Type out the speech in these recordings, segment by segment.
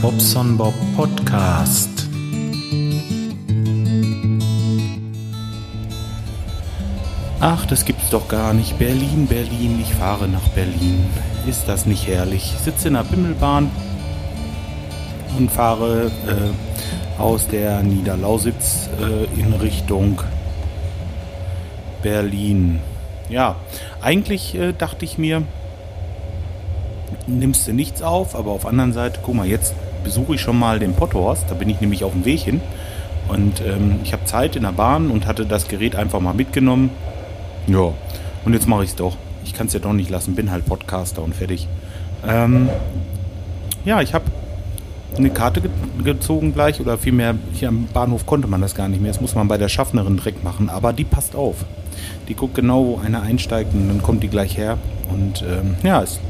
Bobson Bob Podcast. Ach, das gibt's doch gar nicht. Berlin, Berlin, ich fahre nach Berlin. Ist das nicht herrlich? Ich sitze in der Bimmelbahn und fahre äh, aus der Niederlausitz äh, in Richtung Berlin. Ja, eigentlich äh, dachte ich mir, nimmst du nichts auf, aber auf der anderen Seite, guck mal, jetzt besuche ich schon mal den Potthorst, da bin ich nämlich auf dem Weg hin. Und ähm, ich habe Zeit in der Bahn und hatte das Gerät einfach mal mitgenommen. Ja, und jetzt mache ich es doch. Ich kann es ja doch nicht lassen, bin halt Podcaster und fertig. Ähm, ja, ich habe eine Karte ge gezogen gleich oder vielmehr hier am Bahnhof konnte man das gar nicht mehr. Das muss man bei der Schaffnerin direkt machen, aber die passt auf. Die guckt genau, wo einer einsteigt und dann kommt die gleich her. Und ähm, ja, ist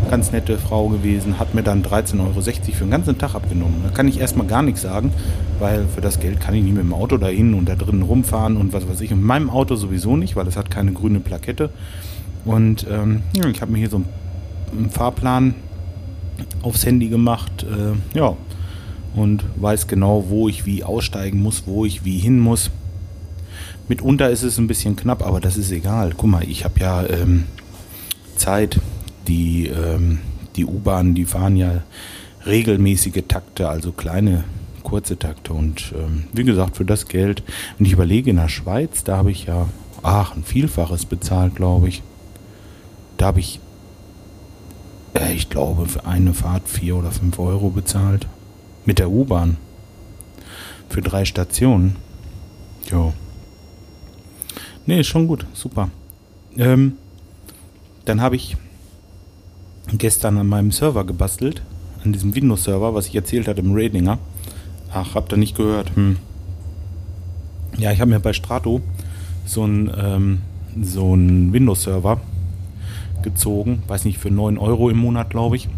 eine ganz nette Frau gewesen, hat mir dann 13,60 Euro für den ganzen Tag abgenommen. Da kann ich erstmal gar nichts sagen, weil für das Geld kann ich nicht mit dem Auto dahin und da drinnen rumfahren und was weiß ich. Und meinem Auto sowieso nicht, weil es hat keine grüne Plakette. Und ähm, ich habe mir hier so einen Fahrplan aufs Handy gemacht. Äh, ja, und weiß genau, wo ich wie aussteigen muss, wo ich wie hin muss. Mitunter ist es ein bisschen knapp, aber das ist egal. Guck mal, ich habe ja ähm, Zeit. Die, ähm, die U-Bahnen, die fahren ja regelmäßige Takte, also kleine, kurze Takte. Und ähm, wie gesagt, für das Geld, wenn ich überlege, in der Schweiz, da habe ich ja, ach, ein Vielfaches bezahlt, glaube ich. Da habe ich, äh, ich glaube, für eine Fahrt vier oder fünf Euro bezahlt. Mit der U-Bahn. Für drei Stationen. Jo. Nee, schon gut, super. Ähm, dann habe ich gestern an meinem Server gebastelt, an diesem Windows-Server, was ich erzählt hatte im Radinger. Ach, habt ihr nicht gehört? Hm. Ja, ich habe mir bei Strato so einen ähm, so Windows-Server gezogen, weiß nicht, für 9 Euro im Monat, glaube ich.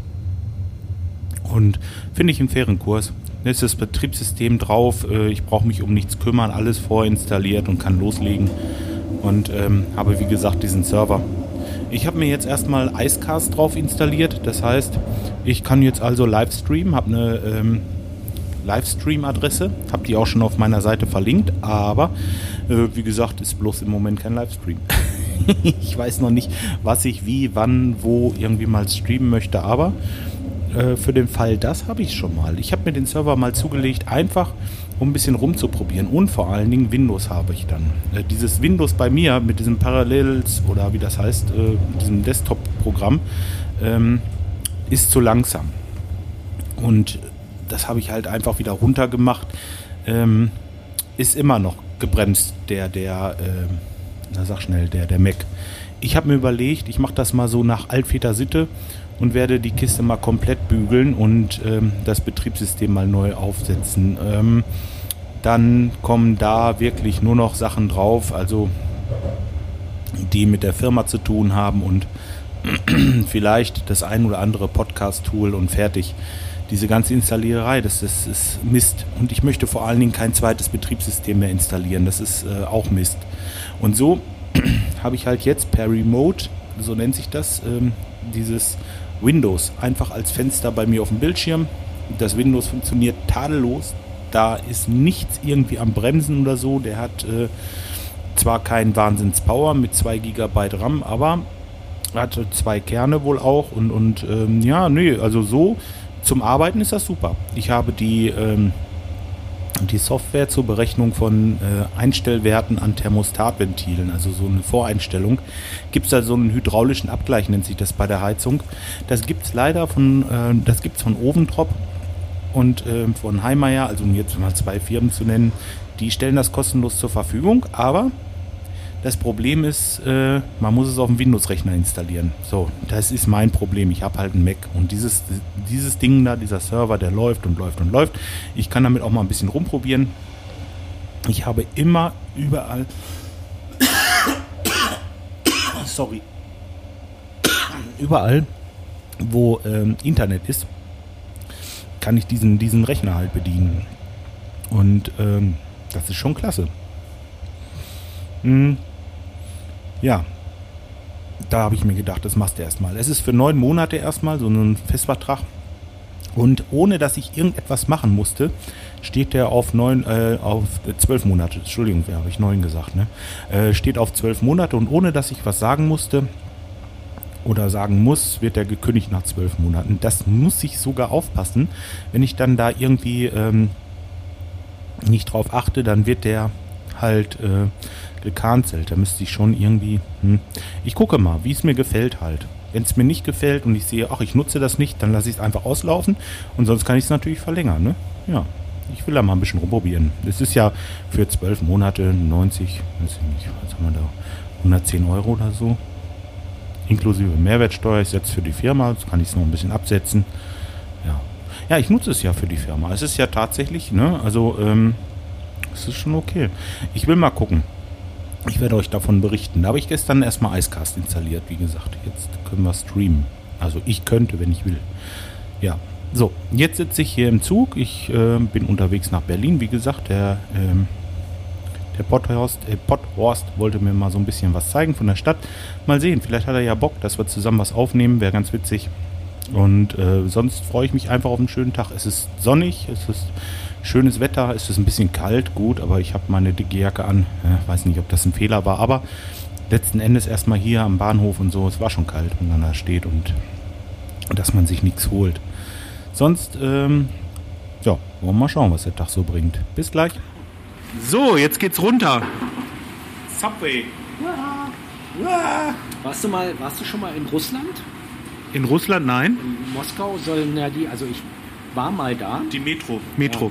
Und finde ich einen fairen Kurs. Jetzt ist das Betriebssystem drauf, äh, ich brauche mich um nichts kümmern, alles vorinstalliert und kann loslegen und ähm, habe wie gesagt diesen Server. Ich habe mir jetzt erstmal Icecast drauf installiert, das heißt, ich kann jetzt also Livestream, habe eine ähm, Livestream-Adresse, habe die auch schon auf meiner Seite verlinkt, aber äh, wie gesagt, ist bloß im Moment kein Livestream. ich weiß noch nicht, was ich wie, wann, wo irgendwie mal streamen möchte, aber äh, für den Fall das habe ich schon mal. Ich habe mir den Server mal zugelegt, einfach um ein bisschen rumzuprobieren. Und vor allen Dingen Windows habe ich dann. Äh, dieses Windows bei mir mit diesem Parallels oder wie das heißt, äh, diesem Desktop-Programm, ähm, ist zu langsam. Und das habe ich halt einfach wieder runtergemacht. Ähm, ist immer noch gebremst, der, der, äh, na sag schnell, der, der Mac. Ich habe mir überlegt, ich mache das mal so nach Altväter Sitte und werde die Kiste mal komplett bügeln und ähm, das Betriebssystem mal neu aufsetzen. Ähm, dann kommen da wirklich nur noch Sachen drauf, also die mit der Firma zu tun haben und vielleicht das ein oder andere Podcast-Tool und fertig. Diese ganze Installiererei, das, das ist Mist. Und ich möchte vor allen Dingen kein zweites Betriebssystem mehr installieren. Das ist äh, auch Mist. Und so habe ich halt jetzt per Remote, so nennt sich das, ähm, dieses Windows einfach als Fenster bei mir auf dem Bildschirm. Das Windows funktioniert tadellos. Da ist nichts irgendwie am Bremsen oder so. Der hat äh, zwar keinen Wahnsinns-Power mit 2 GB RAM, aber hat zwei Kerne wohl auch. Und, und ähm, ja, nee, also so zum Arbeiten ist das super. Ich habe die. Ähm, die Software zur Berechnung von äh, Einstellwerten an Thermostatventilen, also so eine Voreinstellung, gibt es da so einen hydraulischen Abgleich, nennt sich das bei der Heizung. Das gibt es leider von, äh, das gibt's von Oventrop und äh, von Heimeyer, also um jetzt mal zwei Firmen zu nennen, die stellen das kostenlos zur Verfügung, aber das Problem ist, äh, man muss es auf dem Windows-Rechner installieren. So, das ist mein Problem. Ich habe halt einen Mac und dieses, dieses Ding da, dieser Server, der läuft und läuft und läuft. Ich kann damit auch mal ein bisschen rumprobieren. Ich habe immer überall. Sorry. Überall, wo ähm, Internet ist, kann ich diesen, diesen Rechner halt bedienen. Und ähm, das ist schon klasse. Hm ja, da habe ich mir gedacht, das machst du erstmal. Es ist für neun Monate erstmal so ein Festvertrag. Und ohne dass ich irgendetwas machen musste, steht der auf neun, äh, auf zwölf Monate. Entschuldigung, wer habe ich neun gesagt, ne? Äh, steht auf zwölf Monate und ohne dass ich was sagen musste oder sagen muss, wird der gekündigt nach zwölf Monaten. Das muss ich sogar aufpassen. Wenn ich dann da irgendwie ähm, nicht drauf achte, dann wird der halt äh, gecancelt. Da müsste ich schon irgendwie. Hm. Ich gucke mal, wie es mir gefällt halt. Wenn es mir nicht gefällt und ich sehe, ach, ich nutze das nicht, dann lasse ich es einfach auslaufen und sonst kann ich es natürlich verlängern. Ne? Ja, ich will da mal ein bisschen rumprobieren. Es ist ja für zwölf Monate 90, weiß ich nicht, was haben wir da, 110 Euro oder so. Inklusive Mehrwertsteuer ist jetzt für die Firma, jetzt kann ich es noch ein bisschen absetzen. Ja. ja, ich nutze es ja für die Firma. Es ist ja tatsächlich, ne, also ähm, es ist schon okay. Ich will mal gucken. Ich werde euch davon berichten. Da habe ich gestern erstmal Icecast installiert, wie gesagt. Jetzt können wir streamen. Also ich könnte, wenn ich will. Ja, so, jetzt sitze ich hier im Zug. Ich äh, bin unterwegs nach Berlin. Wie gesagt, der, ähm, der Potthorst, äh, Potthorst wollte mir mal so ein bisschen was zeigen von der Stadt. Mal sehen, vielleicht hat er ja Bock, dass wir zusammen was aufnehmen. Wäre ganz witzig. Und äh, sonst freue ich mich einfach auf einen schönen Tag. Es ist sonnig, es ist schönes Wetter, es ist ein bisschen kalt, gut, aber ich habe meine dicke Jacke an. Ja, weiß nicht, ob das ein Fehler war, aber letzten Endes erstmal hier am Bahnhof und so, es war schon kalt, wenn man da steht und dass man sich nichts holt. Sonst, ähm, ja, wollen wir mal schauen, was der Tag so bringt. Bis gleich. So, jetzt geht's runter. Subway. Warst du mal, warst du schon mal in Russland? In Russland, nein. In Moskau sollen ja die, also ich war mal da. Die Metro. Metro.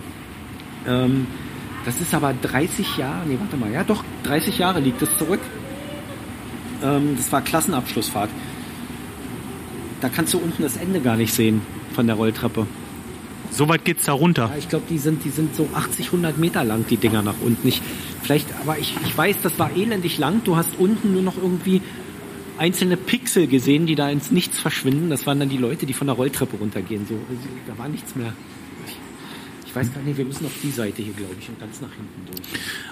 Ähm, das ist aber 30 Jahre, nee, warte mal, ja doch, 30 Jahre liegt es zurück. Ähm, das war Klassenabschlussfahrt. Da kannst du unten das Ende gar nicht sehen von der Rolltreppe. So weit geht's da runter. Ja, ich glaube, die sind, die sind so 80, 100 Meter lang, die Dinger nach unten. Ich, vielleicht, aber ich, ich weiß, das war elendig lang. Du hast unten nur noch irgendwie einzelne Pixel gesehen, die da ins Nichts verschwinden. Das waren dann die Leute, die von der Rolltreppe runtergehen. So, da war nichts mehr. Ich, weiß gar nicht, wir müssen auf die Seite hier, glaube ich, und ganz nach hinten durch.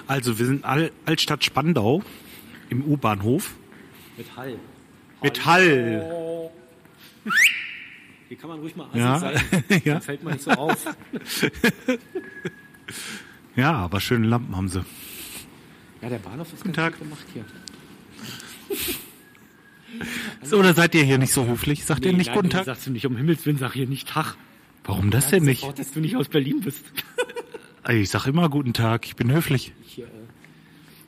Also, wir sind Al Altstadt Spandau im U-Bahnhof. Mit Hall. Mit Hall. Hier kann man ruhig mal assi Ja. sein. Ja. Dann fällt man nicht so auf. Ja, aber schöne Lampen haben sie. Ja, der Bahnhof ist Guten ganz Tag. gut gemacht hier. So, oder seid ihr hier nicht so höflich? Sagt ihr Nee, nicht nein, guten Tag? Sagst du nicht um Himmels Willen, sag hier nicht Tag. Warum das denn nicht? Sofort, dass du nicht aus Berlin bist. Ich sag immer guten Tag, ich bin höflich. Hier, äh,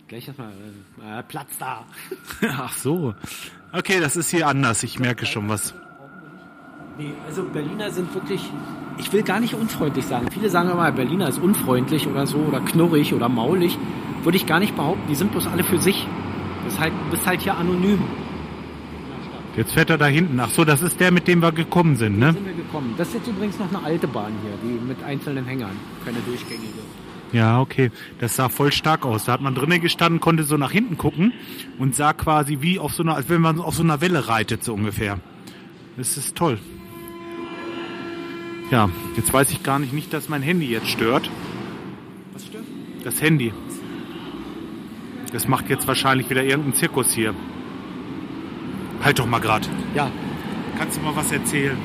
gleich erstmal äh, äh, Platz da. Ach so. Okay, das ist hier anders, ich merke schon was. Nee, also Berliner sind wirklich, ich will gar nicht unfreundlich sagen. Viele sagen immer, Berliner ist unfreundlich oder so oder knurrig oder maulig. Würde ich gar nicht behaupten. Die sind bloß alle für sich. Das ist halt, du bist halt hier anonym. Jetzt fährt er da hinten. Ach so, das ist der, mit dem wir gekommen sind, Da ne? sind wir gekommen. Das ist jetzt übrigens noch eine alte Bahn hier, die mit einzelnen Hängern. Keine durchgängige. Ja, okay. Das sah voll stark aus. Da hat man drinnen gestanden, konnte so nach hinten gucken und sah quasi wie auf so einer, als wenn man auf so einer Welle reitet, so ungefähr. Das ist toll. Ja, jetzt weiß ich gar nicht, nicht, dass mein Handy jetzt stört. Was stört? Das Handy. Das macht jetzt wahrscheinlich wieder irgendeinen Zirkus hier. Halt doch mal grad. Ja, Kannst du mal was erzählen?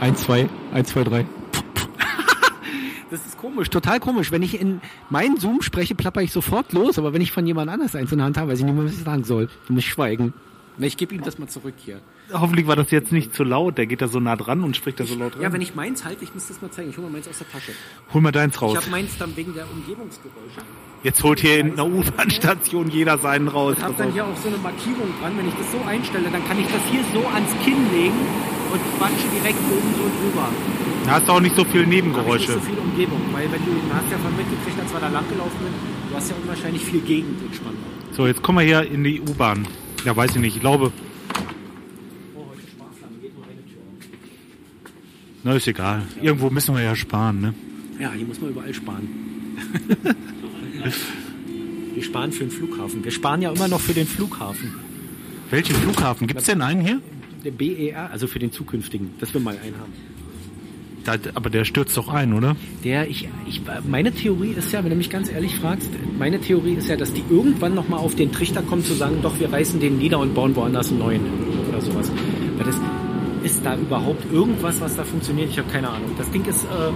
1, 2, 1, 2, 3. Das ist komisch, total komisch. Wenn ich in meinen Zoom spreche, plapper ich sofort los, aber wenn ich von jemand anders eins in der Hand habe, weiß ich nicht mehr, was ich sagen soll. Dann muss ich schweigen. Na, Ich gebe ihm das mal zurück hier. Hoffentlich war das jetzt nicht zu laut. Der geht da so nah dran und spricht da so laut Ja, rein. wenn ich meins halte, ich muss das mal zeigen. Ich hole mal meins aus der Tasche. Hol mal deins Ich raus. habe meins dann wegen der Umgebungsgeräusche. Jetzt holt hier in einer U-Bahn-Station jeder seinen raus. Ich habe dann hier auch so eine Markierung dran. Wenn ich das so einstelle, dann kann ich das hier so ans Kinn legen und quatsche direkt oben so drüber. Da hast du auch nicht so viele Da Nebengeräusche. nicht so viel Umgebung, weil wenn du, du hast ja von mitgekriegt, als wir da lang gelaufen sind, du hast ja unwahrscheinlich viel Gegend in Spandau. So, jetzt kommen wir hier in die U-Bahn. Ja, weiß ich nicht. Ich glaube, Oh, heute Sparflamme, geht nur eine Tür auf. na ist egal. Irgendwo müssen wir ja sparen, ne? Ja, hier muss man überall sparen. Wir sparen für den Flughafen. Wir sparen ja immer noch für den Flughafen. Welchen Flughafen? Gibt es denn einen hier? Der BER, also für den zukünftigen, dass wir mal einen haben. Da, aber der stürzt doch ein, oder? Der, ich, ich, meine Theorie ist ja, wenn du mich ganz ehrlich fragst, meine Theorie ist ja, dass die irgendwann nochmal auf den Trichter kommen zu sagen, doch, wir reißen den nieder und bauen woanders einen neuen oder sowas. Weil das, ist da überhaupt irgendwas, was da funktioniert? Ich habe keine Ahnung. Das Ding ist, ähm,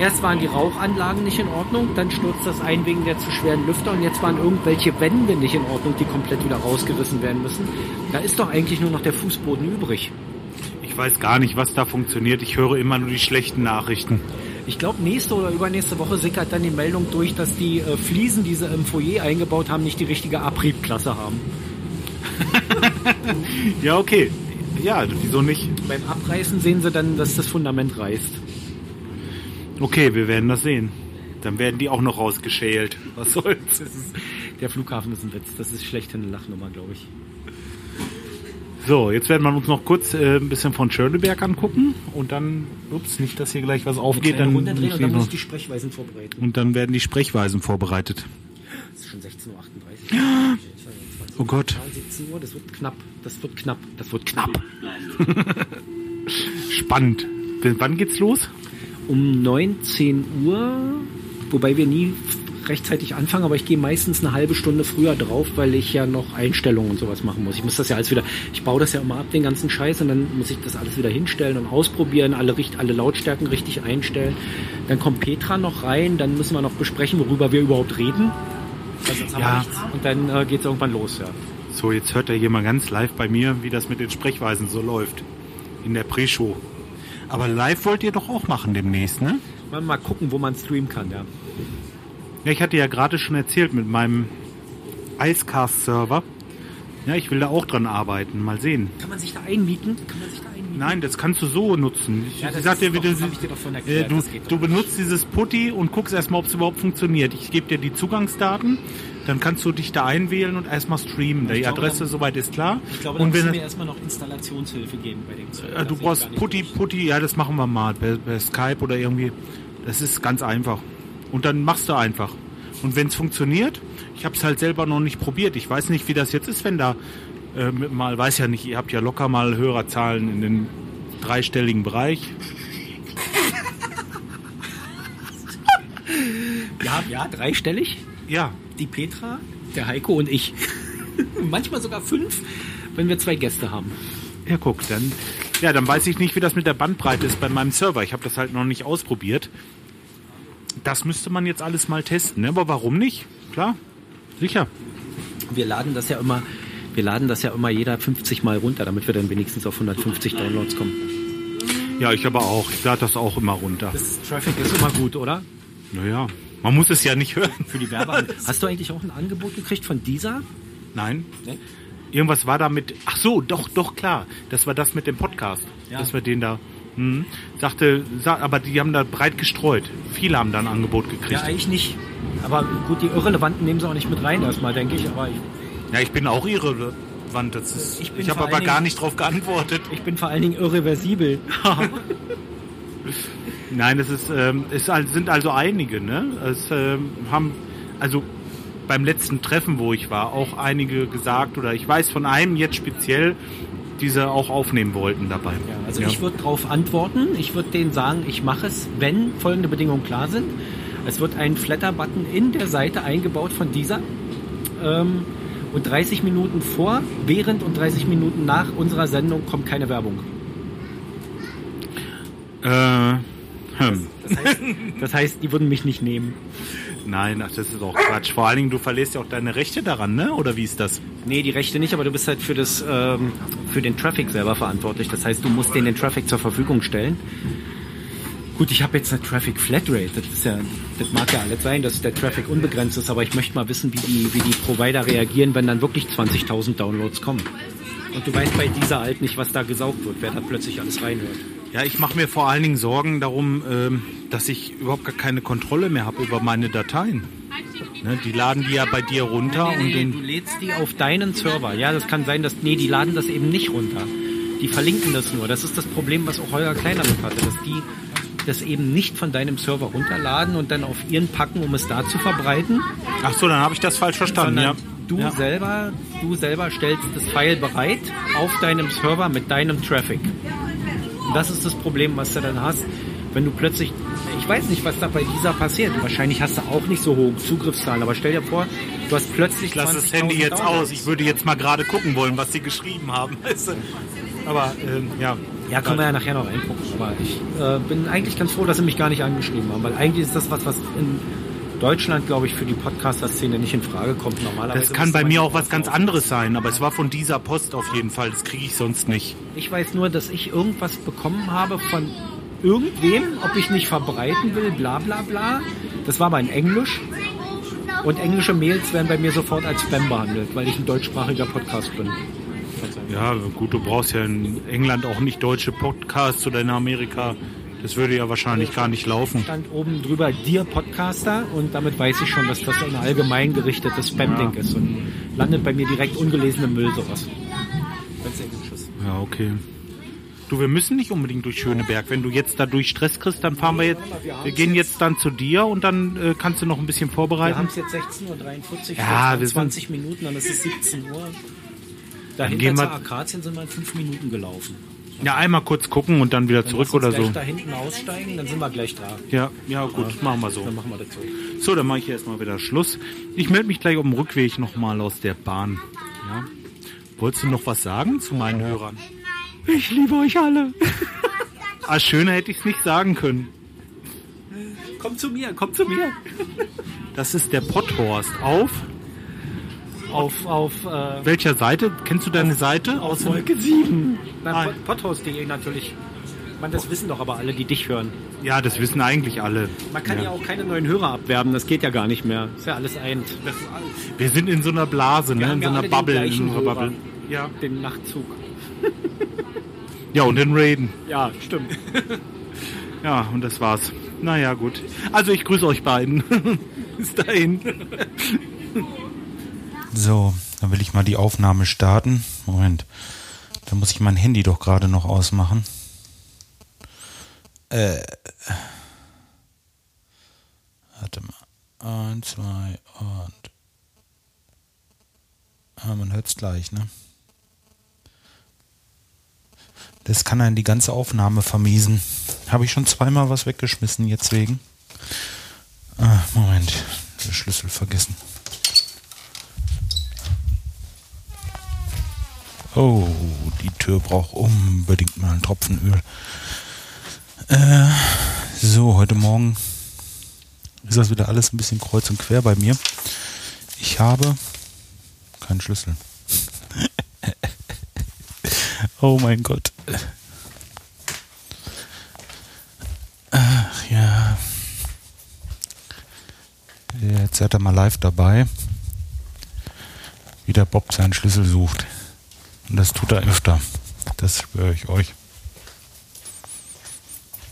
erst waren die Rauchanlagen nicht in Ordnung, dann stürzt das ein wegen der zu schweren Lüfter und jetzt waren irgendwelche Wände nicht in Ordnung, die komplett wieder rausgerissen werden müssen. Da ist doch eigentlich nur noch der Fußboden übrig. Ich weiß gar nicht, was da funktioniert. Ich höre immer nur die schlechten Nachrichten. Ich glaube, nächste oder übernächste Woche sickert dann die Meldung durch, dass die äh, Fliesen, die sie im Foyer eingebaut haben, nicht die richtige Abriebklasse haben. Ja, okay. Ja, wieso nicht? Beim Abreißen sehen sie dann, dass das Fundament reißt. Okay, wir werden das sehen. Dann werden die auch noch rausgeschält. Was soll's? Ist, der Flughafen ist ein Witz. Das ist schlechthin eine Lachnummer, glaube ich. So, jetzt werden wir uns noch kurz äh, ein bisschen von Schöneberg angucken und dann, ups, nicht, dass hier gleich was aufgeht, dann, und dann muss ich die Sprechweisen vorbereiten. und dann werden die Sprechweisen vorbereitet. Es ist schon 16.38 Uhr. Oh Gott. 17 Uhr, das wird knapp. Das wird knapp. Das wird knapp. Spannend. Wann geht's los? Um 19 Uhr, wobei wir nie rechtzeitig anfangen, aber ich gehe meistens eine halbe Stunde früher drauf, weil ich ja noch Einstellungen und sowas machen muss. Ich muss das ja alles wieder, ich baue das ja immer ab, den ganzen Scheiß, und dann muss ich das alles wieder hinstellen und ausprobieren, alle, alle Lautstärken richtig einstellen. Dann kommt Petra noch rein, dann müssen wir noch besprechen, worüber wir überhaupt reden. Weil sonst haben wir Ja. nichts. Und dann äh, geht's irgendwann los, ja. So, jetzt hört er hier mal ganz live bei mir, wie das mit den Sprechweisen so läuft. In der Pre-Show. Aber live wollt ihr doch auch machen demnächst, ne? Mal, mal gucken, wo man streamen kann, ja. Ja, ich hatte ja gerade schon erzählt mit meinem Icecast-Server. Ja, ich will da auch dran arbeiten. Mal sehen. Kann man sich da einmieten? Kann man sich da einmieten? Nein, das kannst du so nutzen. Ich, Ja, ich sag dir, wie du, äh, du, du nicht. benutzt dieses Putty und guckst erstmal, ob es überhaupt funktioniert. Ich gebe dir die Zugangsdaten, dann kannst du dich da einwählen und erstmal streamen. Die glaube, Adresse dann- soweit ist klar. Ich glaube, da und müssen wenn wir erstmal noch Installationshilfe geben bei dem Zeug. äh, du brauchst Putty. Putty, ja, das machen wir mal per, per Skype oder irgendwie. Das ist ganz einfach. Und dann machst du einfach. Und wenn es funktioniert, ich habe es halt selber noch nicht probiert. Ich weiß nicht, wie das jetzt ist, wenn da äh, mal, weiß ja nicht, ihr habt ja locker mal Hörerzahlen in den dreistelligen Bereich. Ja, ja, dreistellig. Ja, Die Petra, der Heiko und ich. Manchmal sogar fünf, wenn wir zwei Gäste haben. ja, guck, dann, ja, dann weiß ich nicht, wie das mit der Bandbreite ist bei meinem Server. Ich habe das halt noch nicht ausprobiert. Das müsste man jetzt alles mal testen, ne? aber warum nicht? Klar, sicher. Wir laden das ja immer, wir laden das ja immer jeder 50 Mal runter, damit wir dann wenigstens auf 150 Downloads kommen. Ja, ich aber auch. Ich lade das auch immer runter. Das Traffic ist immer gut, oder? Naja, man muss es ja nicht hören. Für die Werbe. Hast du eigentlich auch ein Angebot gekriegt von dieser? Nein. Nee. Irgendwas war da mit. Ach so, doch, doch, klar. Das war das mit dem Podcast. Ja. Dass wir den da. Hm, sagte, sa- aber die haben da breit gestreut. Viele haben da ein Angebot gekriegt. Ja, Ja, eigentlich nicht. Aber gut, die Irrelevanten nehmen sie auch nicht mit rein erstmal, denke ich. Aber ich, ich bin auch irrelevant. Das ist, Ich ich habe aber allen gar Dingen- nicht drauf geantwortet. ich bin vor allen Dingen irreversibel. Nein, es ist, ähm, es sind also einige, ne? Es ähm, haben, also beim letzten Treffen, wo ich war, auch einige gesagt, oder ich weiß von einem jetzt speziell, die sie auch aufnehmen wollten dabei. Ja, also ich würde darauf antworten. Ich würde denen sagen, ich mache es, wenn folgende Bedingungen klar sind. Es wird ein Flatter-Button in der Seite eingebaut von dieser. Ähm, und 30 Minuten vor, während und 30 Minuten nach unserer Sendung kommt keine Werbung. Äh, hm. Das heißt, das heißt, die würden mich nicht nehmen. Nein, ach, das ist auch Quatsch. Vor allen Dingen, du verlierst ja auch deine Rechte daran, ne? Oder wie ist das? Nee, die Rechte nicht, aber du bist halt für, das, ähm, für den Traffic selber verantwortlich. Das heißt, du musst denen den Traffic zur Verfügung stellen. Gut, ich habe jetzt eine Traffic Flatrate. Das, ist ja, das mag ja alles sein, dass der Traffic unbegrenzt ist, aber ich möchte mal wissen, wie die, wie die Provider reagieren, wenn dann wirklich 20.000 Downloads kommen. Und du weißt bei dieser halt nicht, was da gesaugt wird, wer da plötzlich alles reinhört. Ja, ich mache mir vor allen Dingen Sorgen darum, ähm, dass ich überhaupt gar keine Kontrolle mehr habe über meine Dateien. Ne, die laden die ja bei dir runter und Nee, den, du lädst die auf deinen Server. Ja, das kann sein, dass. Nee, die laden das eben nicht runter. Die verlinken das nur. Das ist das Problem, was auch Holger Kleiner mit hatte, dass die das eben nicht von deinem Server runterladen und dann auf ihren packen, um es da zu verbreiten, Ach so, dann habe ich das falsch verstanden, ja. du ja. selber, du selber stellst das File bereit auf deinem Server mit deinem Traffic. Und das ist das Problem, was du dann hast, wenn du plötzlich, ich weiß nicht, was da bei dieser passiert. Wahrscheinlich hast du auch nicht so hohe Zugriffszahlen, aber stell dir vor, du hast plötzlich Ich lasse das 20.000 Handy jetzt Downloads. aus. Ich würde jetzt mal gerade gucken wollen, was sie geschrieben haben. Aber ähm, ja, Ja, können wir ja nachher noch reingucken. Aber ich äh, bin eigentlich ganz froh, dass sie mich gar nicht angeschrieben haben, weil eigentlich ist das was, was in Deutschland, glaube ich, für die Podcaster-Szene nicht in Frage kommt. Normalerweise Das kann bei mir auch was ganz anderes sein, aber es war von dieser Post auf jeden Fall. Das kriege ich sonst nicht. Ich weiß nur, dass ich irgendwas bekommen habe von irgendwem, ob ich nicht verbreiten will, bla bla bla. Das war aber in Englisch. Und englische Mails werden bei mir sofort als Spam behandelt, weil ich ein deutschsprachiger Podcast bin. Ja, gut, du brauchst ja in England auch nicht deutsche Podcasts oder in Amerika. Das würde ja wahrscheinlich gar nicht laufen. stand oben drüber Dear Podcaster und damit weiß ich schon, dass das ein allgemein gerichtetes Spam-Ding ist und landet bei mir direkt ungelesene Müll sowas. Wenn's Englisch ist. Ja, okay. Du, wir müssen nicht unbedingt durch Schöneberg. Wenn du jetzt dadurch Stress kriegst, dann fahren wir jetzt. Wir gehen jetzt dann zu dir und dann äh, kannst du noch ein bisschen Wir vorbereiten. haben es jetzt 16.43 Uhr, Ja, ja, wir sind- 20 Minuten, dann ist es 17 Uhr. Dahinter gehen wir- zur Akazien sind wir in 5 Minuten gelaufen. Ja, einmal kurz gucken und dann wieder Dann zurück oder gleich so. da hinten aussteigen, dann sind wir gleich da. Ja, ja, gut, machen wir so. Dann machen wir das so. So, dann mache ich erstmal wieder Schluss. Ich melde mich gleich auf dem Rückweg nochmal aus der Bahn. Ja. Wolltest du noch was sagen zu meinen Hörern? Ich liebe euch alle. ah, schöner hätte ich es nicht sagen können. Komm zu mir, komm zu mir. Das ist der Potthorst auf. Auf, auf, äh, Welcher Seite? Kennst du deine Seite? auf Wolke 7. Ah. Nein, Pothaus.de natürlich. Man, das wissen doch aber alle, die dich hören. Ja, das wissen eigentlich alle. Man kann ja. auch keine neuen Hörer abwerben, das geht ja gar nicht mehr. Ist ja alles ein. Das ist alles, Wir sind in so einer Blase, ne? in so ja einer Bubble. In unserer. Bubble. Ja. den Nachtzug. ja, und den Raiden. Ja, stimmt. Ja, und das war's. Naja, gut. Also ich grüße euch beiden. Bis dahin. So, dann will ich mal die Aufnahme starten. Moment. Da muss ich mein Handy doch gerade noch ausmachen. Äh. Warte mal. Eins, zwei und. Ah, man hört's gleich, ne? Das kann einen die ganze Aufnahme vermiesen. Habe ich schon zweimal was weggeschmissen jetzt wegen. Ah, Moment. Der Schlüssel vergessen. Oh, die Tür braucht unbedingt mal einen Tropfen Öl. Äh, so, heute Morgen ist das wieder alles ein bisschen kreuz und quer bei mir. Ich habe keinen Schlüssel. oh mein Gott. Ach ja. Jetzt seid ihr mal live dabei, wie der Bob seinen Schlüssel sucht. Und das tut er öfter. Das schwöre ich euch.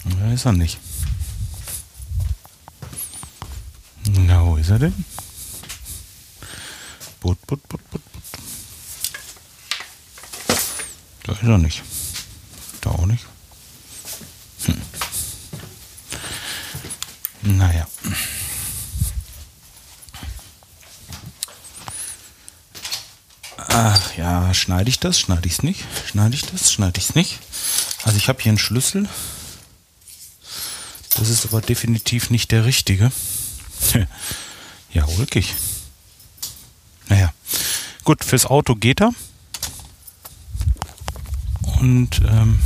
Da ist er nicht. Na, wo ist er denn? Put, put, put, put, put. Da ist er nicht. Da auch nicht. Hm. Naja. Ach ja, schneide ich das? Schneide ich es nicht? Schneide ich das? Schneide ich es nicht? Also ich habe hier einen Schlüssel. Das ist aber definitiv nicht der richtige. ja, ulkig. Naja. Gut, fürs Auto geht er. Und ähm,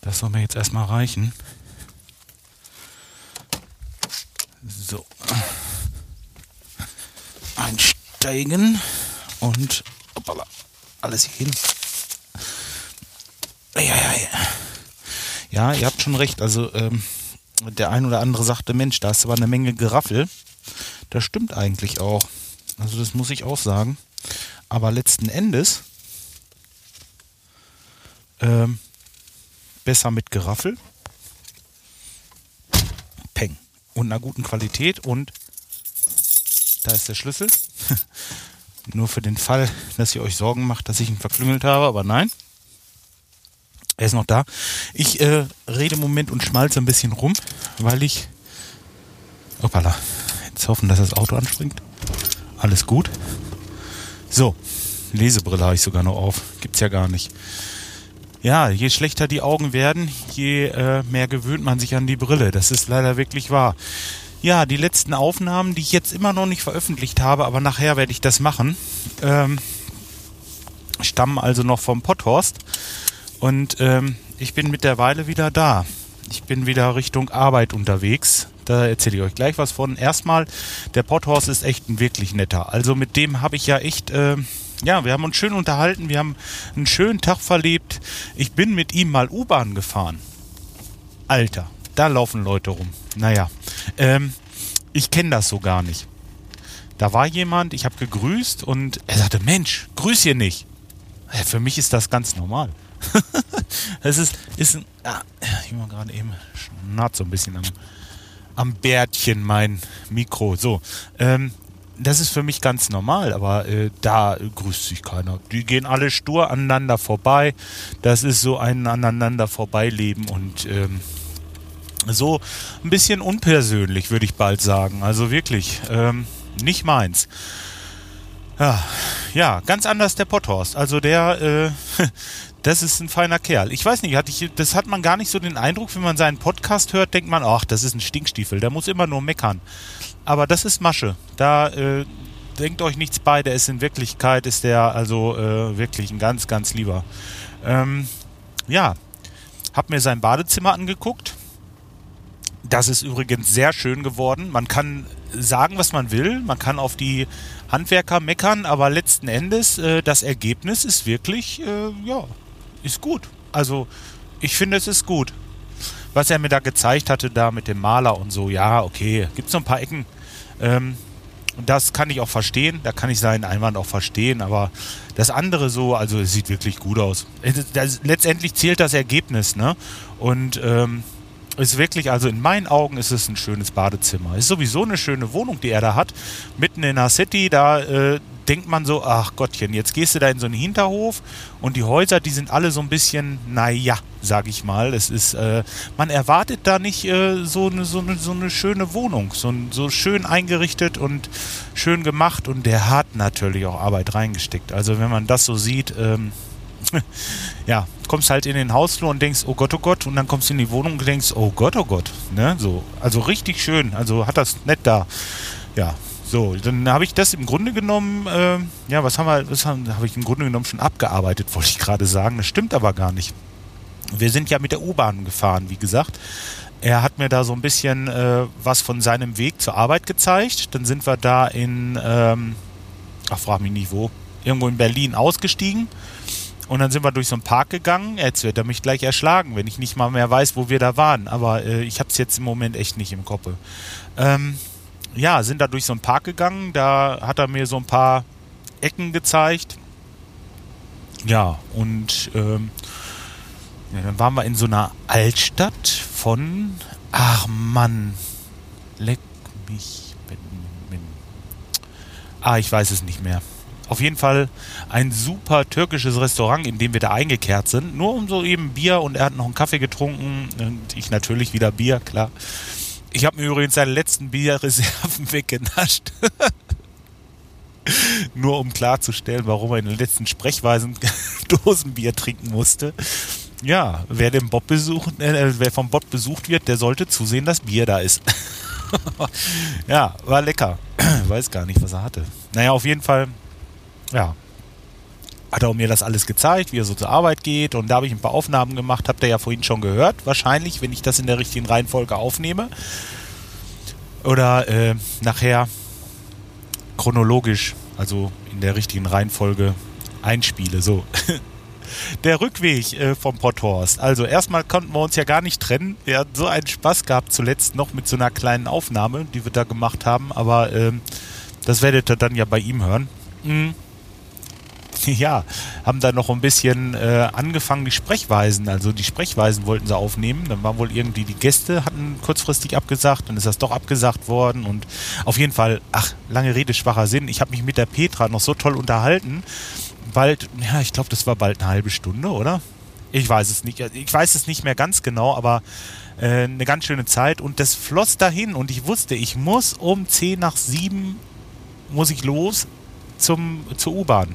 das soll mir jetzt erstmal reichen. So. Einsteigen und hoppala, alles hier hin. Ja, ihr habt schon recht. Also ähm, der ein oder andere sagte, Mensch, da ist aber eine Menge Geraffel. Das stimmt eigentlich auch. Also das muss ich auch sagen. Aber letzten Endes ähm, besser mit Geraffel. Peng. Und einer guten Qualität und da ist der Schlüssel. Nur für den Fall, dass ihr euch Sorgen macht, dass ich ihn verklüngelt habe, aber nein. Er ist noch da. Ich äh, rede im Moment und schmalze ein bisschen rum, weil ich. Hoppala. Jetzt hoffen, dass das Auto anspringt. Alles gut. So. Lesebrille habe ich sogar noch auf. Gibt's ja gar nicht. Ja, je schlechter die Augen werden, je äh, mehr gewöhnt man sich an die Brille. Das ist leider wirklich wahr. Ja, die letzten Aufnahmen, die ich jetzt immer noch nicht veröffentlicht habe, aber nachher werde ich das machen, ähm, stammen also noch vom Potthorst. Und ähm, ich bin mittlerweile wieder da. Ich bin wieder Richtung Arbeit unterwegs. Da erzähle ich euch gleich was von. Erstmal, der Potthorst ist echt ein wirklich netter. Also mit dem habe ich ja echt, äh, ja, wir haben uns schön unterhalten. Wir haben einen schönen Tag verlebt. Ich bin mit ihm mal U-Bahn gefahren. Alter, da laufen Leute rum. Naja, ähm, ich kenne das so gar nicht. Da war jemand, ich habe gegrüßt und er sagte, Mensch, grüß hier nicht. Ja, für mich ist das ganz normal. Es ist, ist ein, ah, ich war gerade eben schnarrt so ein bisschen am, am Bärtchen mein Mikro. So, ähm, das ist für mich ganz normal, aber äh, da grüßt sich keiner. Die gehen alle stur aneinander vorbei. Das ist so ein aneinander vorbeileben und ähm, so ein bisschen unpersönlich, würde ich bald sagen. Also wirklich, ähm, nicht meins. Ja, ja, ganz anders der Potthorst. Also der, äh, das ist ein feiner Kerl. Ich weiß nicht, hatte ich, das hat man gar nicht so den Eindruck, wenn man seinen Podcast hört, denkt man, ach, das ist ein Stinkstiefel, der muss immer nur meckern. Aber das ist Masche. Da äh, denkt euch nichts bei, der ist in Wirklichkeit, ist der also äh, wirklich ein ganz, ganz lieber. Ähm, ja, hab mir sein Badezimmer angeguckt. Das ist übrigens sehr schön geworden. Man kann sagen, was man will. Man kann auf die Handwerker meckern, aber letzten Endes äh, das Ergebnis ist wirklich, äh, ja, ist gut. Also ich finde, es ist gut. Was er mir da gezeigt hatte, da mit dem Maler und so, ja, okay, gibt es noch ein paar Ecken. Ähm, das kann ich auch verstehen, da kann ich seinen Einwand auch verstehen, aber das andere so, also es sieht wirklich gut aus. Das, letztendlich zählt das Ergebnis, ne? Und ähm, ist wirklich, also in meinen Augen ist es ein schönes Badezimmer. Ist sowieso eine schöne Wohnung, die er da hat. Mitten in der City, da äh, denkt man so, ach Gottchen, jetzt gehst du da in so einen Hinterhof und die Häuser, die sind alle so ein bisschen, naja, sag ich mal. Es ist, äh, man erwartet da nicht äh, so, eine, so, eine, so eine schöne Wohnung, so, so schön eingerichtet und schön gemacht und der hat natürlich auch Arbeit reingesteckt. Also wenn man das so sieht, ähm, ja, kommst halt in den Hausflur und denkst, oh Gott, oh Gott, und dann kommst du in die Wohnung und denkst, oh Gott, oh Gott, ne, so, also richtig schön, also hat das nett da, ja, so, dann habe ich das im Grunde genommen, äh, ja, was haben wir, was habe hab ich im Grunde genommen schon abgearbeitet, wollte ich gerade sagen, das stimmt aber gar nicht. Wir sind ja mit der U-Bahn gefahren, wie gesagt. Er hat mir da so ein bisschen äh, was von seinem Weg zur Arbeit gezeigt. Dann sind wir da in, ähm, ach, frag mich nicht wo, irgendwo in Berlin ausgestiegen und dann sind wir durch so einen Park gegangen. Jetzt wird er mich gleich erschlagen, wenn ich nicht mal mehr weiß, wo wir da waren. Aber äh, ich habe es jetzt im Moment echt nicht im Kopf. Ähm, ja, sind da durch so einen Park gegangen. Da hat er mir so ein paar Ecken gezeigt. Ja, und ähm, ja, dann waren wir in so einer Altstadt von. Ach Mann, leck mich. Ah, ich weiß es nicht mehr. Auf jeden Fall ein super türkisches Restaurant, in dem wir da eingekehrt sind. Nur um so eben Bier und er hat noch einen Kaffee getrunken und ich natürlich wieder Bier, klar. Ich habe mir übrigens seine letzten Bierreserven weggenascht. Nur um klarzustellen, warum er in den letzten Sprechweisen Dosenbier trinken musste. Ja, wer den Bob besucht, äh, wer vom Bob besucht wird, der sollte zusehen, dass Bier da ist. ja, war lecker. Weiß gar nicht, was er hatte. Naja, auf jeden Fall ja, hat er mir das alles gezeigt, wie er so zur Arbeit geht. Und da habe ich ein paar Aufnahmen gemacht, habt ihr ja vorhin schon gehört. Wahrscheinlich, wenn ich das in der richtigen Reihenfolge aufnehme. Oder äh, nachher chronologisch, also in der richtigen Reihenfolge einspiele. So. der Rückweg äh, vom Potthorst. Also erstmal konnten wir uns ja gar nicht trennen. Wir hatten so einen Spaß gehabt zuletzt noch mit so einer kleinen Aufnahme, die wir da gemacht haben. Aber äh, das werdet ihr dann ja bei ihm hören. Mhm ja, haben da noch ein bisschen äh, angefangen, die Sprechweisen, also die Sprechweisen wollten sie aufnehmen. Dann waren wohl irgendwie die Gäste, hatten kurzfristig abgesagt, dann ist das doch abgesagt worden und auf jeden Fall, ach, lange Rede, schwacher Sinn. Ich habe mich mit der Petra noch so toll unterhalten. Bald, ja, ich glaube, das war bald eine halbe Stunde, oder? Ich weiß es nicht. Ich weiß es nicht mehr ganz genau, aber äh, eine ganz schöne Zeit und das floss dahin und ich wusste, ich muss um 10 nach 7 muss ich los zum, zur U-Bahn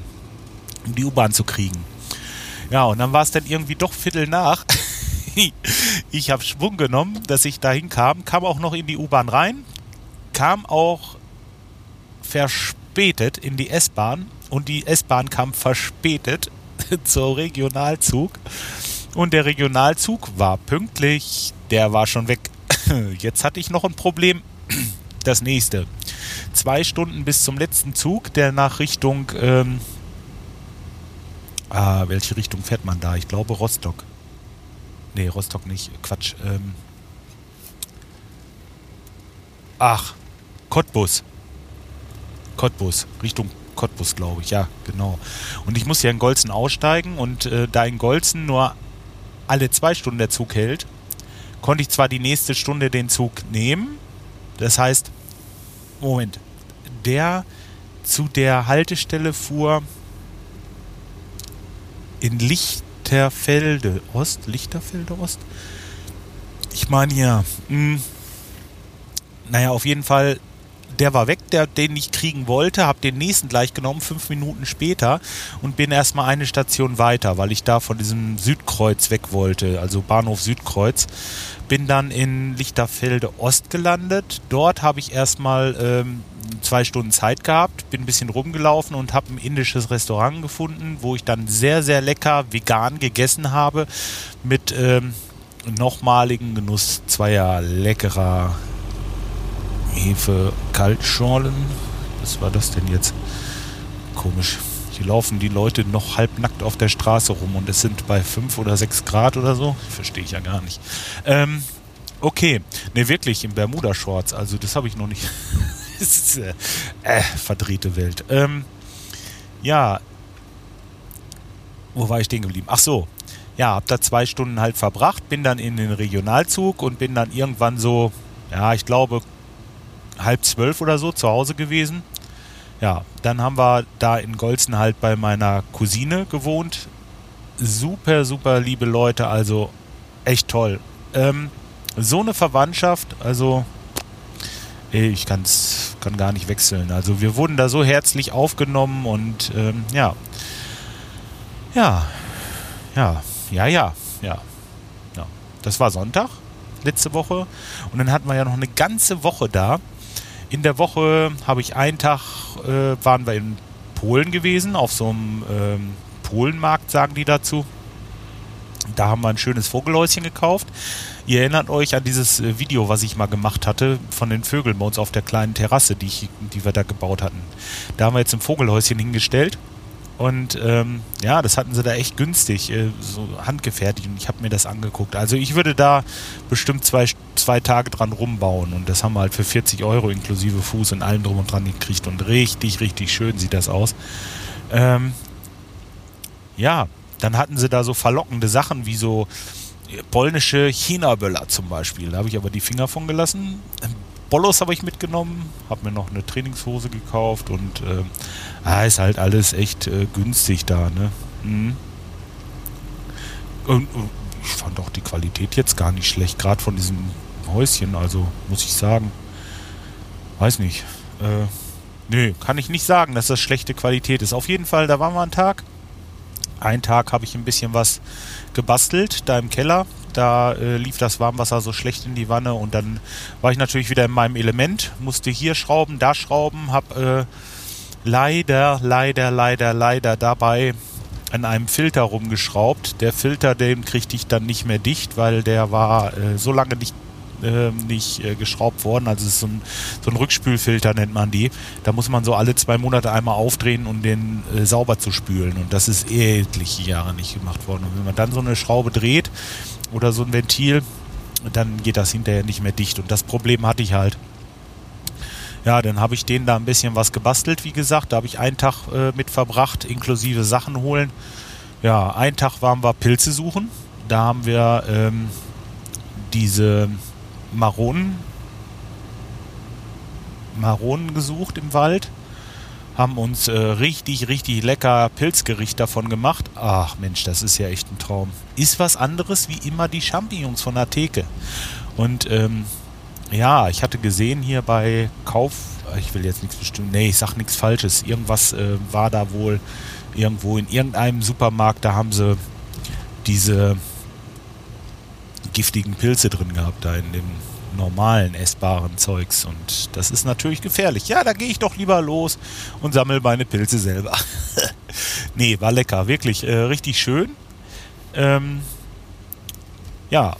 um die U-Bahn zu kriegen. Ja, und dann war es dann irgendwie doch Viertel nach. ich habe Schwung genommen, dass ich dahin kam, kam auch noch in die U-Bahn rein, kam auch verspätet in die S-Bahn und die S-Bahn kam verspätet zur Regionalzug. Und der Regionalzug war pünktlich. Der war schon weg. Jetzt hatte ich noch ein Problem. Das nächste. Zwei Stunden bis zum letzten Zug, der nach Richtung. Ähm, ah, welche Richtung fährt man da? Ich glaube Rostock. Nee, Rostock nicht. Quatsch. Ähm, ach, Cottbus. Cottbus. Richtung Cottbus, glaube ich. Ja, genau. Und ich muss ja in Golzen aussteigen und äh, da in Golzen nur alle zwei Stunden der Zug hält, konnte ich zwar die nächste Stunde den Zug nehmen. Das heißt, Moment, der zu der Haltestelle fuhr in Lichterfelde Ost, Lichterfelde Ost. Ich meine ja, hm, naja, auf jeden Fall der war weg, der, den ich kriegen wollte, habe den nächsten gleich genommen, fünf Minuten später und bin erstmal eine Station weiter, weil ich da von diesem Südkreuz weg wollte, also Bahnhof Südkreuz. Bin dann in Lichterfelde Ost gelandet. Dort habe ich erstmal ähm, zwei Stunden Zeit gehabt, bin ein bisschen rumgelaufen und habe ein indisches Restaurant gefunden, wo ich dann sehr, sehr lecker vegan gegessen habe mit ähm, nochmaligen Genuss zweier leckerer Hefe Kaltschorlen. Was war das denn jetzt? Komisch. Hier laufen die Leute noch halbnackt auf der Straße rum und es sind bei 5 oder 6 Grad oder so. Verstehe ich ja gar nicht. Ähm, okay. Ne, wirklich, in Bermuda-Shorts. Also, das habe ich noch nicht. ist, äh, äh, verdrehte Welt. Ähm, ja. Wo war ich stehen geblieben? Ach so. Ja, hab da zwei Stunden halt verbracht, bin dann in den Regionalzug und bin dann irgendwann so, ja, ich glaube, halb zwölf oder so zu Hause gewesen. Ja, dann haben wir da in Golzen halt bei meiner Cousine gewohnt. Super, super liebe Leute, also echt toll. Ähm, so eine Verwandtschaft, also ich kann's, kann gar nicht wechseln. Also wir wurden da so herzlich aufgenommen und ähm, ja, ja, ja, ja, ja, ja, ja. Das war Sonntag letzte Woche und dann hatten wir ja noch eine ganze Woche da in der Woche habe ich einen Tag, äh, waren wir in Polen gewesen, auf so einem ähm, Polenmarkt, sagen die dazu. Da haben wir ein schönes Vogelhäuschen gekauft. Ihr erinnert euch an dieses äh, Video, was ich mal gemacht hatte von den Vögeln bei uns auf der kleinen Terrasse, die, ich, die wir da gebaut hatten. Da haben wir jetzt ein Vogelhäuschen hingestellt und ähm, ja, das hatten sie da echt günstig, äh, so handgefertigt. Und ich habe mir das angeguckt. Also ich würde da bestimmt zwei, zwei Tage dran rumbauen. Und das haben wir halt für 40 Euro inklusive Fuß und allem drum und dran gekriegt. Und richtig, richtig schön sieht das aus. Ähm, ja, dann hatten sie da so verlockende Sachen wie so polnische China-Böller zum Beispiel. Da habe ich aber die Finger von gelassen. Bollos habe ich mitgenommen, habe mir noch eine Trainingshose gekauft und äh, ah, ist halt alles echt äh, günstig da. Ne? Mhm. Und, und, ich fand auch die Qualität jetzt gar nicht schlecht, gerade von diesem Häuschen, also muss ich sagen. Weiß nicht. Äh, nö, kann ich nicht sagen, dass das schlechte Qualität ist. Auf jeden Fall, da waren wir einen Tag. Einen Tag habe ich ein bisschen was gebastelt, da im Keller. Da äh, lief das Warmwasser so schlecht in die Wanne und dann war ich natürlich wieder in meinem Element, musste hier schrauben, da schrauben, habe äh, leider, leider, leider, leider dabei an einem Filter rumgeschraubt. Der Filter, den kriegte ich dann nicht mehr dicht, weil der war äh, so lange nicht äh, nicht äh, geschraubt worden. Also es ist so ein, so ein, Rückspülfilter nennt man die. Da muss man so alle zwei Monate einmal aufdrehen, um den äh, sauber zu spülen. Und das ist etliche Jahre nicht gemacht worden. Und wenn man dann so eine Schraube dreht, oder so ein Ventil, dann geht das hinterher nicht mehr dicht. Und das Problem hatte ich halt. Ja, dann habe ich denen da ein bisschen was gebastelt, wie gesagt. Da habe ich einen Tag äh, mit verbracht, inklusive Sachen holen. Ja, einen Tag waren wir Pilze suchen. Da haben wir ähm, diese Maronen, Maronen gesucht im Wald haben uns äh, richtig, richtig lecker Pilzgericht davon gemacht. Ach Mensch, das ist ja echt ein Traum. Ist was anderes wie immer die Champignons von der Theke. Und ähm, ja, ich hatte gesehen hier bei Kauf, ich will jetzt nichts bestimmen, nee, ich sag nichts Falsches. Irgendwas äh, war da wohl irgendwo in irgendeinem Supermarkt, da haben sie diese giftigen Pilze drin gehabt, da in dem normalen essbaren Zeugs. Und das ist natürlich gefährlich. Ja, da gehe ich doch lieber los und sammle meine Pilze selber. nee, war lecker. Wirklich äh, richtig schön. Ähm, Ja,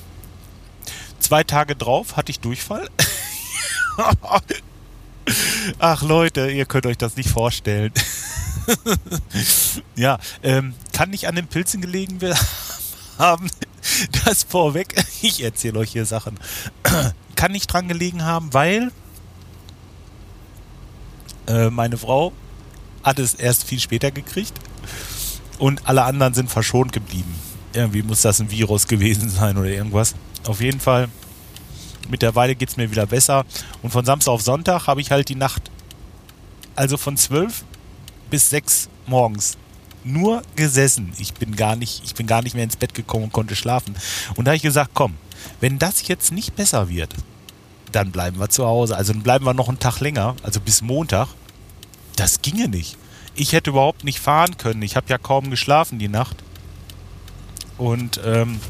zwei Tage drauf hatte ich Durchfall. Ach Leute, ihr könnt euch das nicht vorstellen. ja, ähm, kann nicht an den Pilzen gelegen haben. Das vorweg. Ich erzähle euch hier Sachen. kann nicht dran gelegen haben, weil äh, meine Frau hat es erst viel später gekriegt und alle anderen sind verschont geblieben. Irgendwie muss das ein Virus gewesen sein oder irgendwas. Auf jeden Fall, mittlerweile geht es mir wieder besser. Und von Samstag auf Sonntag habe ich halt die Nacht, also von 12 bis 6 morgens, nur gesessen. Ich bin gar nicht, ich bin gar nicht mehr ins Bett gekommen und konnte schlafen. Und da habe ich gesagt, komm, wenn das jetzt nicht besser wird, dann bleiben wir zu Hause. Also dann bleiben wir noch einen Tag länger, also bis Montag. Das ginge nicht. Ich hätte überhaupt nicht fahren können. Ich habe ja kaum geschlafen die Nacht. Und ähm,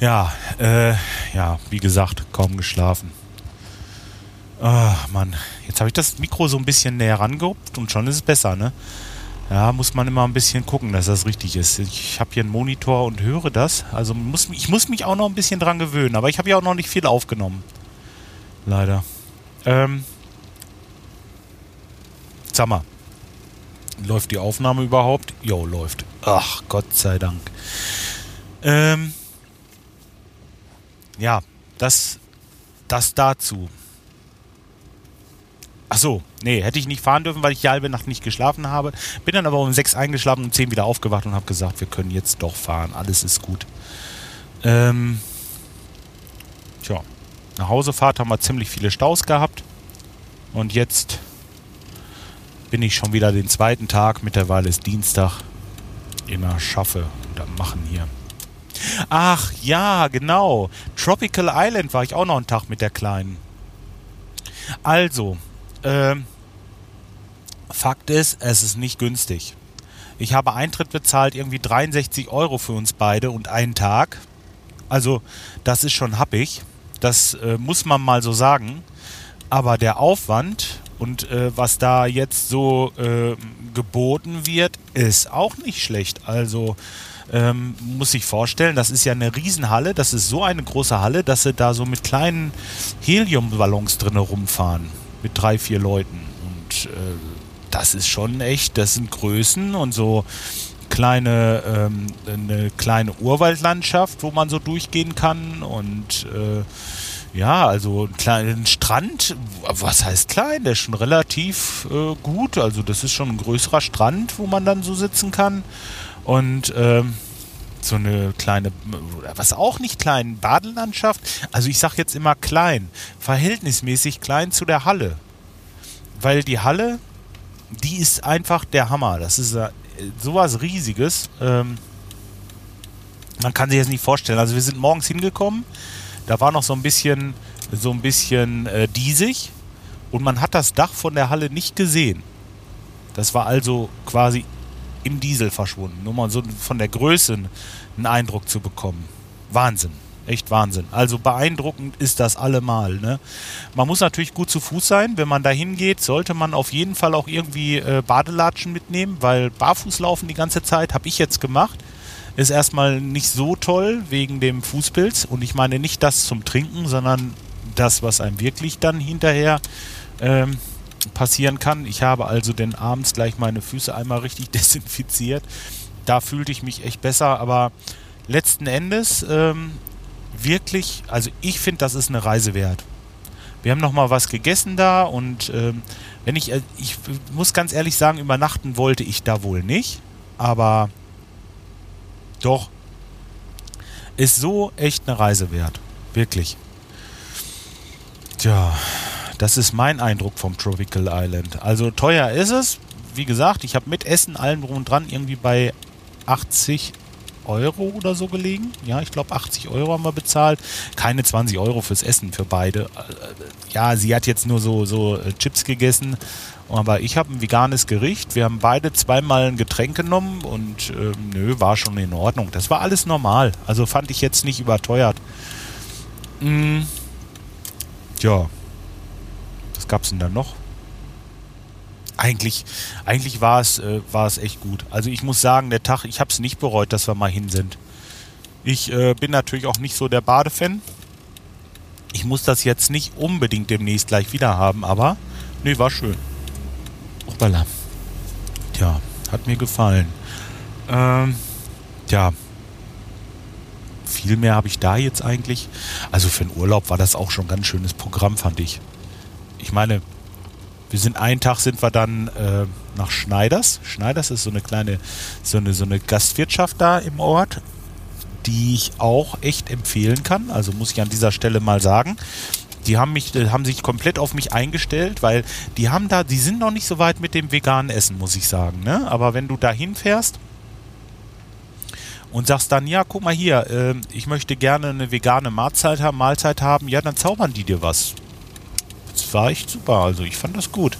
ja, äh, ja, wie gesagt, kaum geschlafen. Ach, Mann. Jetzt habe ich das Mikro so ein bisschen näher rangehobt und schon ist es besser, ne? Ja, muss man immer ein bisschen gucken, dass das richtig ist. Ich habe hier einen Monitor und höre das. Also muss, ich muss mich auch noch ein bisschen dran gewöhnen. Aber ich habe ja auch noch nicht viel aufgenommen. Leider. Ähm, sag mal. Läuft die Aufnahme überhaupt? Jo, läuft. Ach, Gott sei Dank. Ähm, ja, das, das dazu. Ach so, nee, hätte ich nicht fahren dürfen, weil ich die halbe Nacht nicht geschlafen habe. Bin dann aber um sechs eingeschlafen und um zehn wieder aufgewacht und habe gesagt, wir können jetzt doch fahren. Alles ist gut. Ähm, tja, nach Hausefahrt haben wir ziemlich viele Staus gehabt. Und jetzt bin ich schon wieder den zweiten Tag. Mittlerweile ist Dienstag. Immer schaffe und am Machen hier. Ach ja, genau. Tropical Island war ich auch noch einen Tag mit der Kleinen. Also, ähm, Fakt ist, es ist nicht günstig. Ich habe Eintritt bezahlt, irgendwie 63 Euro für uns beide und einen Tag. Also, das ist schon happig. Das äh, muss man mal so sagen. Aber der Aufwand und äh, was da jetzt so äh, geboten wird, ist auch nicht schlecht. Also, ähm, muss sich vorstellen, das ist ja eine Riesenhalle, das ist so eine große Halle, dass sie da so mit kleinen Heliumballons drin rumfahren. Mit drei, vier Leuten. Und äh, das ist schon echt, das sind Größen und so kleine, ähm, eine kleine Urwaldlandschaft, wo man so durchgehen kann und äh, ja, also ein kleinen Strand, was heißt klein? Der ist schon relativ äh, gut. Also das ist schon ein größerer Strand, wo man dann so sitzen kann. Und ähm, so eine kleine, was auch nicht klein, Badelandschaft. Also ich sage jetzt immer klein, verhältnismäßig klein zu der Halle. Weil die Halle, die ist einfach der Hammer. Das ist äh, sowas Riesiges. Ähm, man kann sich das nicht vorstellen. Also wir sind morgens hingekommen, da war noch so ein bisschen, so ein bisschen äh, diesig und man hat das Dach von der Halle nicht gesehen. Das war also quasi im Diesel verschwunden. Nur mal so von der Größe einen Eindruck zu bekommen. Wahnsinn. Echt Wahnsinn. Also beeindruckend ist das allemal. Ne? Man muss natürlich gut zu Fuß sein. Wenn man da hingeht, sollte man auf jeden Fall auch irgendwie äh, Badelatschen mitnehmen, weil barfuß laufen die ganze Zeit, habe ich jetzt gemacht. Ist erstmal nicht so toll wegen dem Fußpilz. Und ich meine nicht das zum Trinken, sondern das, was einem wirklich dann hinterher ähm, passieren kann. Ich habe also denn abends gleich meine Füße einmal richtig desinfiziert. Da fühlte ich mich echt besser, aber letzten Endes ähm, wirklich, also ich finde, das ist eine Reise wert. Wir haben noch mal was gegessen da und ähm, wenn ich, äh, ich muss ganz ehrlich sagen, übernachten wollte ich da wohl nicht, aber doch, ist so echt eine Reise wert. Wirklich. Tja, das ist mein Eindruck vom Tropical Island. Also teuer ist es. Wie gesagt, ich habe mit Essen, allem drum und dran, irgendwie bei 80 Euro oder so gelegen. Ja, ich glaube 80 Euro haben wir bezahlt. Keine 20 Euro fürs Essen für beide. Ja, sie hat jetzt nur so, so äh, Chips gegessen. Aber ich habe ein veganes Gericht. Wir haben beide zweimal ein Getränk genommen und äh, nö, war schon in Ordnung. Das war alles normal. Also fand ich jetzt nicht überteuert. Mm, ja, was gab es denn da noch? Eigentlich, eigentlich war es, äh, war es echt gut. Also ich muss sagen, der Tag, ich habe es nicht bereut, dass wir mal hin sind. Ich äh, bin natürlich auch nicht so der Badefan. Ich muss das jetzt nicht unbedingt demnächst gleich wieder haben, aber nee, war schön. Hoppala. Tja, hat mir gefallen. Ähm, ja. Viel mehr habe ich da jetzt eigentlich. Also für den Urlaub war das auch schon ein ganz schönes Programm, fand ich. Ich meine, wir sind einen Tag sind wir dann äh, nach Schneiders. Schneiders ist so eine kleine, so eine, so eine Gastwirtschaft da im Ort, die ich auch echt empfehlen kann. Also muss ich an dieser Stelle mal sagen. Die haben mich, haben sich komplett auf mich eingestellt, weil die haben da, die sind noch nicht so weit mit dem veganen Essen, muss ich sagen. Ne? Aber wenn du da hinfährst und sagst dann, ja, guck mal hier, äh, ich möchte gerne eine vegane Mahlzeit haben, Mahlzeit haben, ja, dann zaubern die dir was. Das war echt super, also ich fand das gut.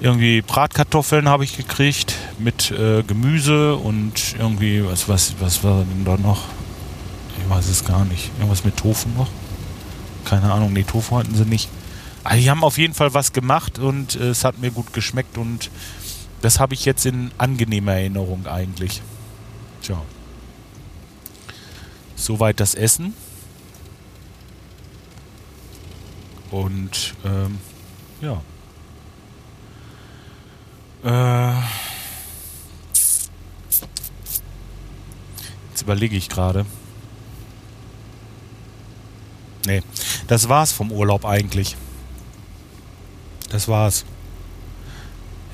Irgendwie Bratkartoffeln habe ich gekriegt mit äh, Gemüse und irgendwie, was, was, was war denn da noch? Ich weiß es gar nicht. Irgendwas mit Tofu noch? Keine Ahnung, nee, Tofu hatten sie nicht. Aber die haben auf jeden Fall was gemacht und äh, es hat mir gut geschmeckt und das habe ich jetzt in angenehmer Erinnerung eigentlich. Tja. Soweit das Essen. Und ähm, ja. Äh, jetzt überlege ich gerade. Nee, das war's vom Urlaub eigentlich. Das war's.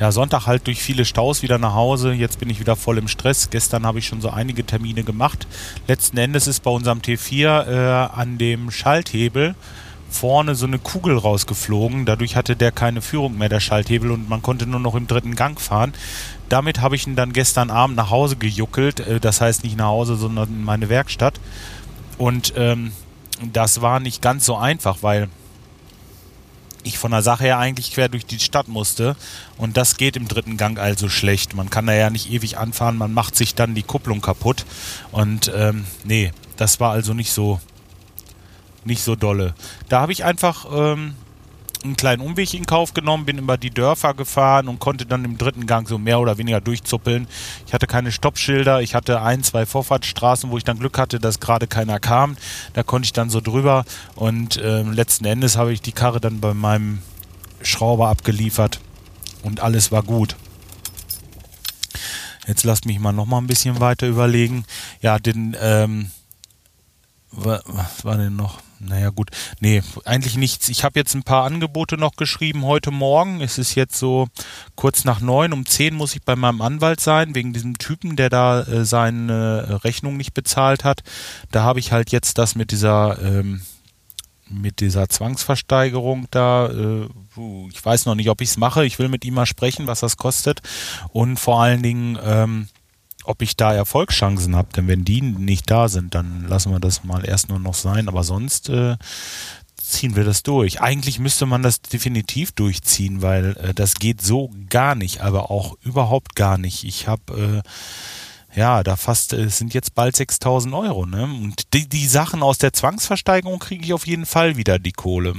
Ja, Sonntag halt durch viele Staus wieder nach Hause. Jetzt bin ich wieder voll im Stress. Gestern habe ich schon so einige Termine gemacht. Letzten Endes ist bei unserem T4 äh, an dem Schalthebel vorne so eine Kugel rausgeflogen. Dadurch hatte der keine Führung mehr, der Schalthebel, und man konnte nur noch im dritten Gang fahren. Damit habe ich ihn dann gestern Abend nach Hause gejuckelt. Äh, das heißt nicht nach Hause, sondern in meine Werkstatt. Und ähm, das war nicht ganz so einfach, weil ich von der Sache her eigentlich quer durch die Stadt musste. Und das geht im dritten Gang also schlecht. Man kann da ja nicht ewig anfahren, man macht sich dann die Kupplung kaputt. Und ähm, nee, das war also nicht so, nicht so dolle. Da habe ich einfach ähm, einen kleinen Umweg in Kauf genommen, bin über die Dörfer gefahren und konnte dann im dritten Gang so mehr oder weniger durchzuppeln. Ich hatte keine Stoppschilder, ich hatte ein, zwei Vorfahrtsstraßen, wo ich dann Glück hatte, dass gerade keiner kam. Da konnte ich dann so drüber und äh, letzten Endes habe ich die Karre dann bei meinem Schrauber abgeliefert und alles war gut. Jetzt lasst mich mal noch mal ein bisschen weiter überlegen. Ja, den, ähm, was war denn noch? Naja, gut. Nee, eigentlich nichts. Ich habe jetzt ein paar Angebote noch geschrieben heute Morgen. Es ist jetzt so kurz nach neun. Um zehn muss ich bei meinem Anwalt sein, wegen diesem Typen, der da äh, seine Rechnung nicht bezahlt hat. Da habe ich halt jetzt das mit dieser, ähm, mit dieser Zwangsversteigerung da. Äh, ich weiß noch nicht, ob ich es mache. Ich will mit ihm mal sprechen, was das kostet. Und vor allen Dingen, ähm, ob ich da Erfolgschancen habe. Denn wenn die nicht da sind, dann lassen wir das mal erst nur noch sein. Aber sonst äh, ziehen wir das durch. Eigentlich müsste man das definitiv durchziehen, weil äh, das geht so gar nicht, aber auch überhaupt gar nicht. Ich habe äh, ja, da fast äh, sind jetzt bald 6000 Euro. Ne? Und die, die Sachen aus der Zwangsversteigerung kriege ich auf jeden Fall wieder die Kohle.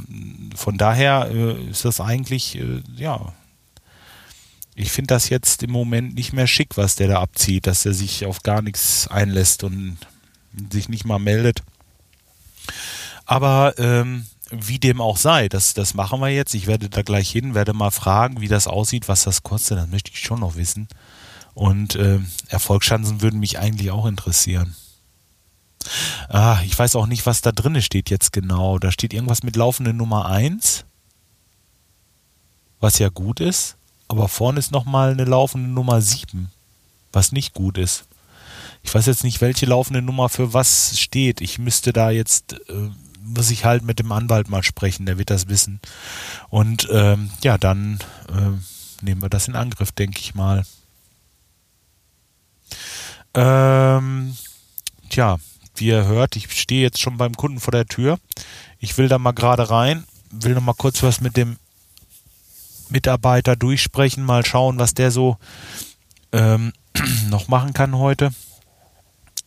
Von daher äh, ist das eigentlich, äh, ja, ich finde das jetzt im Moment nicht mehr schick, was der da abzieht, dass er sich auf gar nichts einlässt und sich nicht mal meldet. Aber ähm, wie dem auch sei, das, das machen wir jetzt. Ich werde da gleich hin, werde mal fragen, wie das aussieht, was das kostet. Das möchte ich schon noch wissen. Und äh, Erfolgschancen würden mich eigentlich auch interessieren. Ah, ich weiß auch nicht, was da drin steht jetzt genau. Da steht irgendwas mit laufende Nummer 1, was ja gut ist aber vorne ist nochmal eine laufende Nummer 7, was nicht gut ist. Ich weiß jetzt nicht, welche laufende Nummer für was steht. Ich müsste da jetzt, äh, muss ich halt mit dem Anwalt mal sprechen, der wird das wissen. Und ähm, ja, dann äh, nehmen wir das in Angriff, denke ich mal. Ähm, tja, wie ihr hört, ich stehe jetzt schon beim Kunden vor der Tür. Ich will da mal gerade rein, will noch mal kurz was mit dem Mitarbeiter durchsprechen, mal schauen, was der so ähm, noch machen kann heute.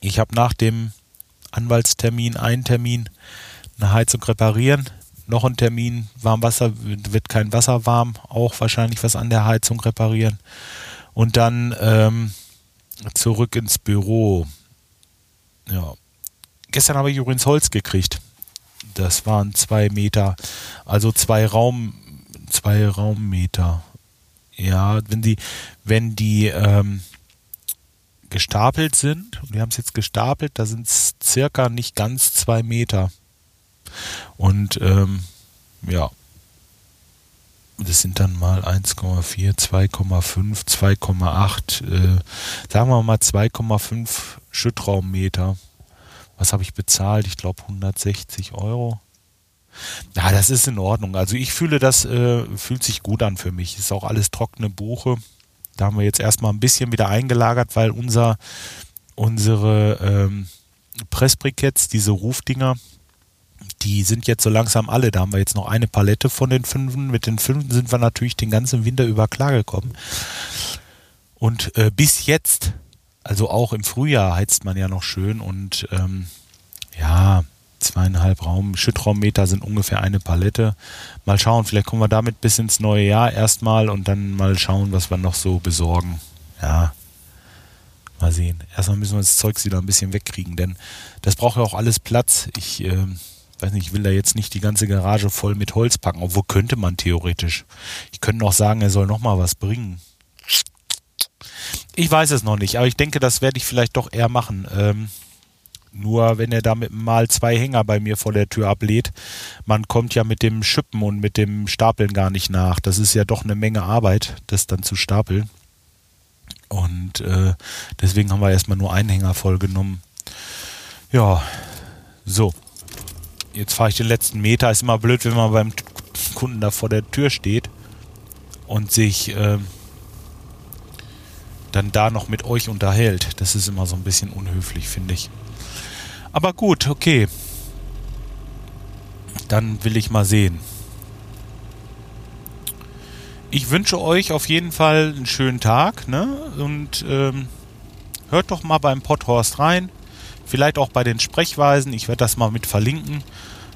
Ich habe nach dem Anwaltstermin einen Termin, eine Heizung reparieren, noch einen Termin, Warmwasser, wird kein Wasser warm, auch wahrscheinlich was an der Heizung reparieren und dann ähm, zurück ins Büro. Ja. Gestern habe ich übrigens Holz gekriegt. Das waren zwei Meter, also zwei Raum, zwei Raummeter. Ja, wenn die, wenn die ähm, gestapelt sind, und wir haben es jetzt gestapelt, da sind es circa nicht ganz zwei Meter. Und ähm, ja, das sind dann mal 1,4, 2,5, 2,8, äh, sagen wir mal 2,5 Schüttraummeter. Was habe ich bezahlt? Ich glaube 160 Euro. Ja, das ist in Ordnung. Also ich fühle, das äh, fühlt sich gut an für mich. Ist auch alles trockene Buche. Da haben wir jetzt erstmal ein bisschen wieder eingelagert, weil unser, unsere ähm, Pressbriketts, diese Rufdinger, die sind jetzt so langsam alle. Da haben wir jetzt noch eine Palette von den fünfen. Mit den fünften sind wir natürlich den ganzen Winter über klargekommen. Und äh, bis jetzt, also auch im Frühjahr heizt man ja noch schön und ähm, ja, zweieinhalb Raum, Schüttraummeter sind ungefähr eine Palette. Mal schauen, vielleicht kommen wir damit bis ins neue Jahr erstmal und dann mal schauen, was wir noch so besorgen. Ja, mal sehen. Erstmal müssen wir das Zeug wieder ein bisschen wegkriegen, denn das braucht ja auch alles Platz. Ich äh, weiß nicht, ich will da jetzt nicht die ganze Garage voll mit Holz packen, obwohl könnte man theoretisch. Ich könnte noch sagen, er soll noch mal was bringen. Ich weiß es noch nicht, aber ich denke, das werde ich vielleicht doch eher machen. Ähm, nur wenn er damit mal zwei Hänger bei mir vor der Tür ablädt, man kommt ja mit dem Schippen und mit dem Stapeln gar nicht nach. Das ist ja doch eine Menge Arbeit, das dann zu stapeln. Und äh, deswegen haben wir erstmal nur einen Hänger voll genommen. Ja, so jetzt fahre ich den letzten Meter. Ist immer blöd, wenn man beim Kunden da vor der Tür steht und sich äh, dann da noch mit euch unterhält. Das ist immer so ein bisschen unhöflich, finde ich. Aber gut, okay. Dann will ich mal sehen. Ich wünsche euch auf jeden Fall einen schönen Tag, ne? Und ähm, hört doch mal beim Podhorst rein. Vielleicht auch bei den Sprechweisen. Ich werde das mal mit verlinken.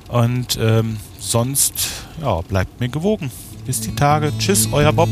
Und ähm, sonst, ja, bleibt mir gewogen. Bis die Tage. Tschüss, euer Bob.